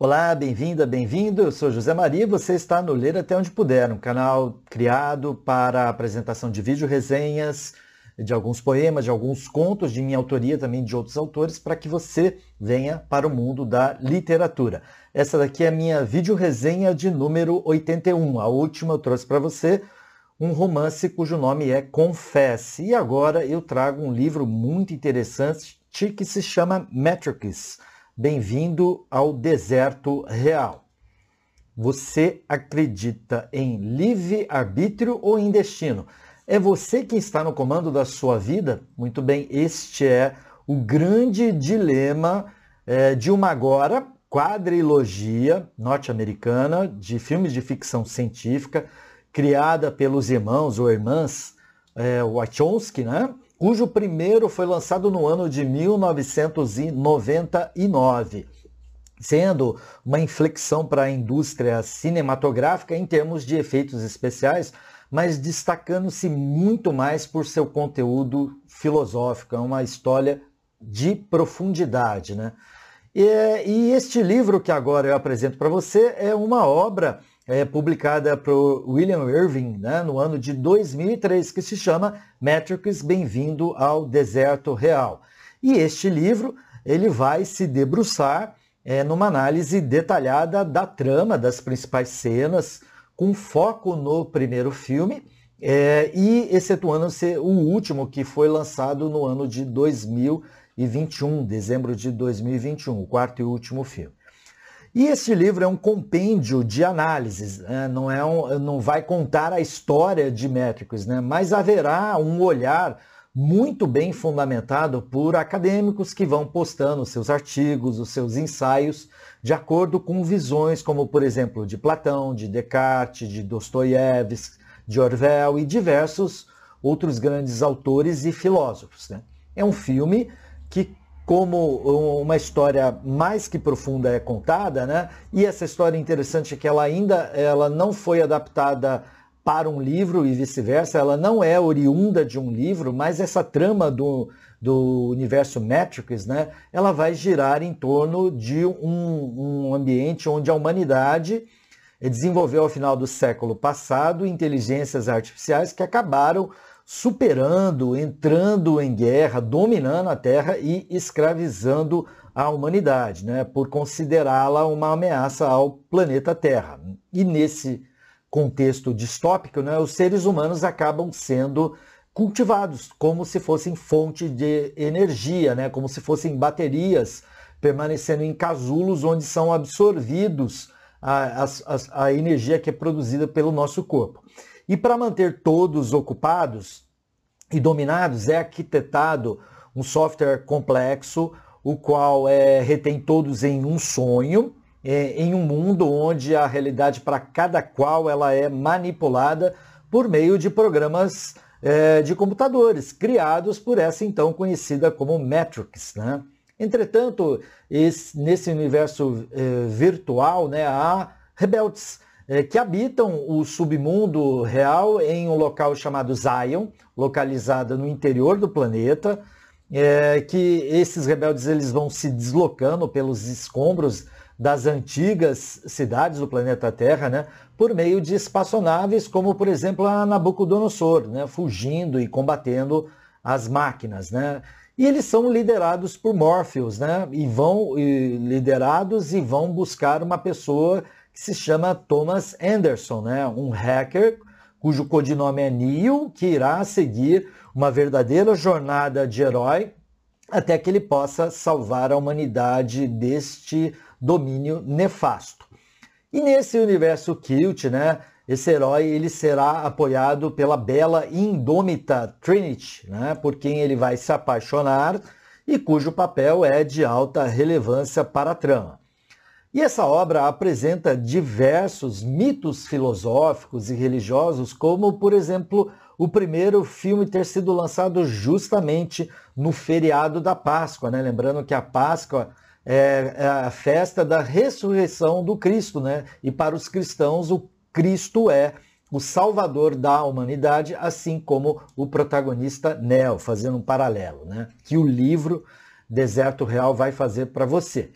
Olá, bem-vinda, bem-vindo. Eu sou José Maria e você está no Ler Até Onde Puder, um canal criado para a apresentação de vídeo resenhas, de alguns poemas, de alguns contos de minha autoria, também de outros autores, para que você venha para o mundo da literatura. Essa daqui é a minha vídeo resenha de número 81. A última eu trouxe para você um romance cujo nome é Confesse. E agora eu trago um livro muito interessante que se chama Metrics Bem-vindo ao deserto real. Você acredita em livre-arbítrio ou em destino? É você quem está no comando da sua vida? Muito bem, este é o grande dilema é, de uma agora quadrilogia norte-americana de filmes de ficção científica, criada pelos irmãos ou irmãs é, Wachowski, né? Cujo primeiro foi lançado no ano de 1999, sendo uma inflexão para a indústria cinematográfica em termos de efeitos especiais, mas destacando-se muito mais por seu conteúdo filosófico, é uma história de profundidade. Né? E, e este livro que agora eu apresento para você é uma obra é, publicada por William Irving né, no ano de 2003, que se chama Matrix Bem-vindo ao Deserto Real. E este livro ele vai se debruçar é, numa análise detalhada da trama, das principais cenas, com foco no primeiro filme, é, e excetuando-se o último, que foi lançado no ano de 2021, dezembro de 2021, o quarto e último filme. E este livro é um compêndio de análises, né? não, é um, não vai contar a história de métricos, né? mas haverá um olhar muito bem fundamentado por acadêmicos que vão postando os seus artigos, os seus ensaios, de acordo com visões como, por exemplo, de Platão, de Descartes, de Dostoiévski, de Orwell e diversos outros grandes autores e filósofos. Né? É um filme que como uma história mais que profunda é contada, né? E essa história interessante é que ela ainda ela não foi adaptada para um livro e vice-versa, ela não é oriunda de um livro, mas essa trama do, do universo Matrix, né, ela vai girar em torno de um, um ambiente onde a humanidade desenvolveu ao final do século passado inteligências artificiais que acabaram superando, entrando em guerra, dominando a Terra e escravizando a humanidade, né, por considerá-la uma ameaça ao planeta Terra. E nesse contexto distópico, né, os seres humanos acabam sendo cultivados como se fossem fonte de energia, né, como se fossem baterias permanecendo em casulos onde são absorvidos a, a, a energia que é produzida pelo nosso corpo. E para manter todos ocupados e dominados, é arquitetado um software complexo, o qual é, retém todos em um sonho, é, em um mundo onde a realidade para cada qual ela é manipulada por meio de programas é, de computadores criados por essa então conhecida como Matrix. Né? Entretanto, esse, nesse universo é, virtual né, há rebeldes é, que habitam o submundo real em um local chamado Zion, localizado no interior do planeta, é, que esses rebeldes eles vão se deslocando pelos escombros das antigas cidades do planeta Terra, né, por meio de espaçonaves, como por exemplo a Nabucodonosor, né, fugindo e combatendo as máquinas, né. E eles são liderados por Morpheus, né, e vão e, liderados e vão buscar uma pessoa se chama Thomas Anderson, né? um hacker cujo codinome é Neo, que irá seguir uma verdadeira jornada de herói até que ele possa salvar a humanidade deste domínio nefasto. E nesse universo cult, né, esse herói ele será apoiado pela bela e indômita Trinity, né, por quem ele vai se apaixonar e cujo papel é de alta relevância para a trama. E essa obra apresenta diversos mitos filosóficos e religiosos, como, por exemplo, o primeiro filme ter sido lançado justamente no feriado da Páscoa, né? Lembrando que a Páscoa é, é a festa da ressurreição do Cristo, né? E para os cristãos, o Cristo é o salvador da humanidade, assim como o protagonista Neo, fazendo um paralelo, né? Que o livro Deserto Real vai fazer para você.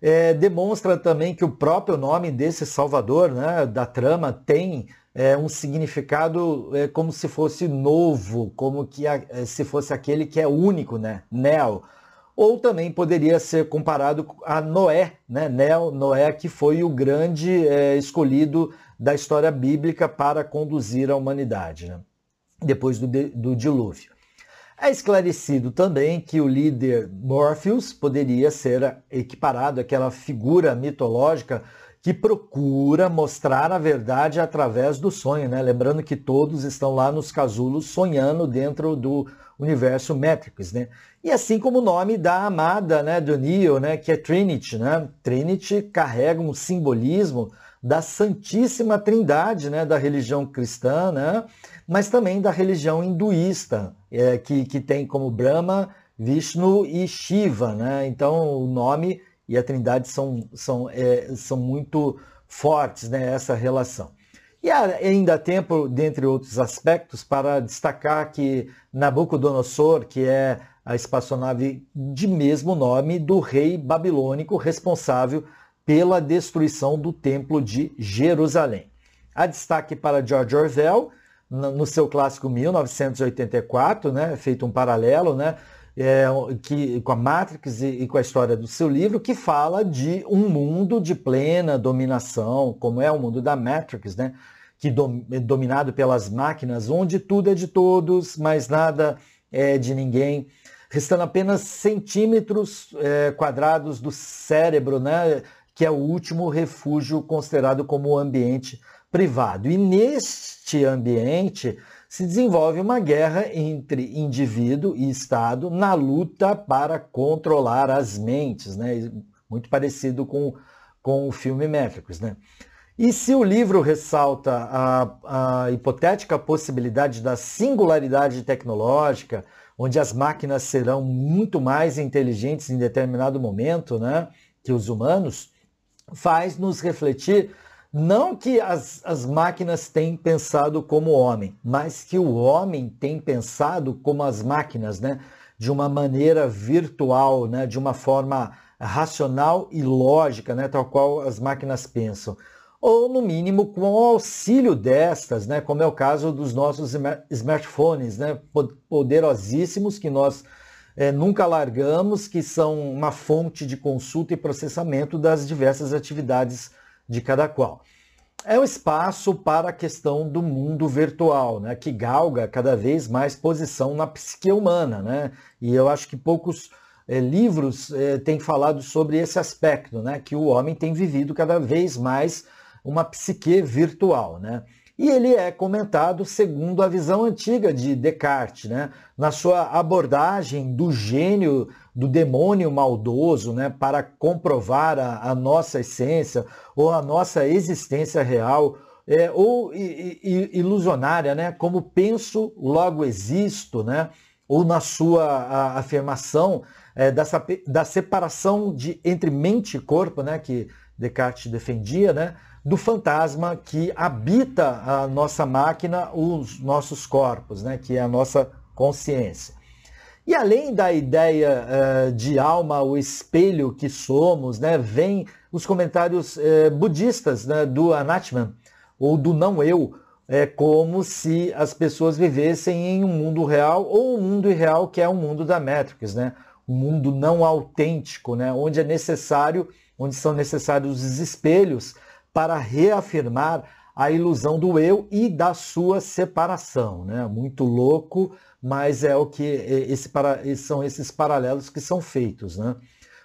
É, demonstra também que o próprio nome desse Salvador, né, da trama, tem é, um significado é, como se fosse novo, como que a, é, se fosse aquele que é único, né, Neo. Ou também poderia ser comparado a Noé, né, Neo, Noé, que foi o grande é, escolhido da história bíblica para conduzir a humanidade, né, depois do, do dilúvio. É esclarecido também que o líder Morpheus poderia ser equiparado àquela figura mitológica que procura mostrar a verdade através do sonho, né? Lembrando que todos estão lá nos casulos sonhando dentro do universo Matrix, né? E assim como o nome da amada, né, do Neo, né, que é Trinity, né? Trinity carrega um simbolismo da Santíssima Trindade, né, da religião cristã, né? Mas também da religião hinduísta, é, que, que tem como Brahma, Vishnu e Shiva, né? Então o nome e a Trindade são, são, é, são muito fortes, né, essa relação. E ainda há tempo, dentre outros aspectos, para destacar que Nabucodonosor, que é a espaçonave de mesmo nome do rei babilônico responsável pela destruição do Templo de Jerusalém. Há destaque para George Orwell, no seu clássico 1984, né, feito um paralelo, né, é, que, com a Matrix e, e, com a história do seu livro, que fala de um mundo de plena dominação, como é o mundo da Matrix, né? que é dominado pelas máquinas, onde tudo é de todos, mas nada é de ninguém, restando apenas centímetros é, quadrados do cérebro, né? Que é o último refúgio considerado como ambiente privado. E neste ambiente, se desenvolve uma guerra entre indivíduo e Estado na luta para controlar as mentes, né? muito parecido com, com o filme Matrix. Né? E se o livro ressalta a, a hipotética possibilidade da singularidade tecnológica, onde as máquinas serão muito mais inteligentes em determinado momento né, que os humanos, faz nos refletir não que as, as máquinas têm pensado como homem, mas que o homem tem pensado como as máquinas, né? de uma maneira virtual, né? de uma forma racional e lógica, né? tal qual as máquinas pensam. Ou, no mínimo, com o auxílio destas, né? como é o caso dos nossos smartphones, né? poderosíssimos que nós é, nunca largamos, que são uma fonte de consulta e processamento das diversas atividades de cada qual. É o espaço para a questão do mundo virtual, né, que galga cada vez mais posição na psique humana. Né? E eu acho que poucos é, livros é, têm falado sobre esse aspecto, né, que o homem tem vivido cada vez mais uma psique virtual. Né? E ele é comentado segundo a visão antiga de Descartes, né? na sua abordagem do gênio, do demônio maldoso, né? para comprovar a, a nossa essência ou a nossa existência real, é, ou i, i, ilusionária, né? como penso, logo existo, né? ou na sua a, afirmação é, dessa, da separação de, entre mente e corpo, né? que Descartes defendia, né? do fantasma que habita a nossa máquina, os nossos corpos, né, que é a nossa consciência. E além da ideia uh, de alma, o espelho que somos, né, vem os comentários uh, budistas né, do Anatman, ou do não eu, é como se as pessoas vivessem em um mundo real ou um mundo irreal que é o um mundo da Matrix, né? um mundo não autêntico, né? onde é necessário, onde são necessários os espelhos para reafirmar a ilusão do eu e da sua separação. Né? Muito louco, mas é o que esse, são esses paralelos que são feitos. Né?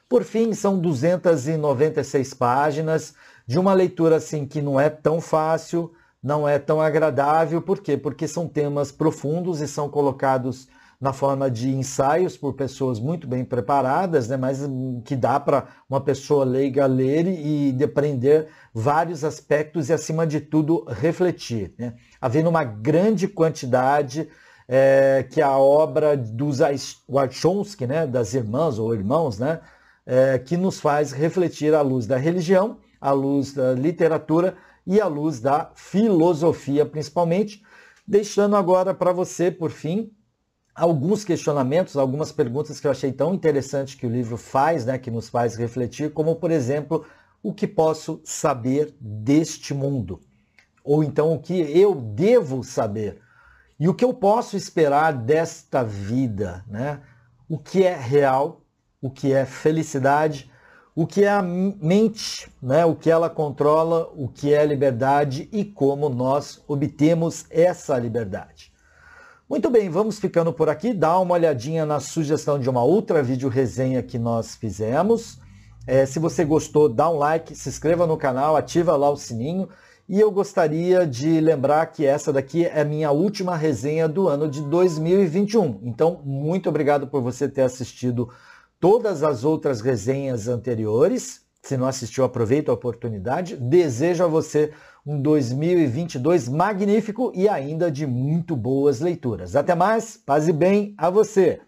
Por fim, são 296 páginas de uma leitura assim que não é tão fácil, não é tão agradável. Por quê? Porque são temas profundos e são colocados na forma de ensaios por pessoas muito bem preparadas, né, mas que dá para uma pessoa leiga ler e depreender vários aspectos e, acima de tudo, refletir. Né? Havendo uma grande quantidade é, que a obra dos Wachowski, né, das irmãs ou irmãos, né, é, que nos faz refletir à luz da religião, à luz da literatura e à luz da filosofia, principalmente. Deixando agora para você, por fim, alguns questionamentos, algumas perguntas que eu achei tão interessante que o livro faz, né, que nos faz refletir, como por exemplo, o que posso saber deste mundo? Ou então o que eu devo saber? E o que eu posso esperar desta vida, né? O que é real, o que é felicidade, o que é a mente, né? o que ela controla, o que é liberdade e como nós obtemos essa liberdade. Muito bem, vamos ficando por aqui. Dá uma olhadinha na sugestão de uma outra vídeo resenha que nós fizemos. É, se você gostou, dá um like, se inscreva no canal, ativa lá o sininho. E eu gostaria de lembrar que essa daqui é minha última resenha do ano de 2021. Então, muito obrigado por você ter assistido todas as outras resenhas anteriores. Se não assistiu, aproveita a oportunidade. Desejo a você um 2022 magnífico e ainda de muito boas leituras. Até mais, paz e bem a você!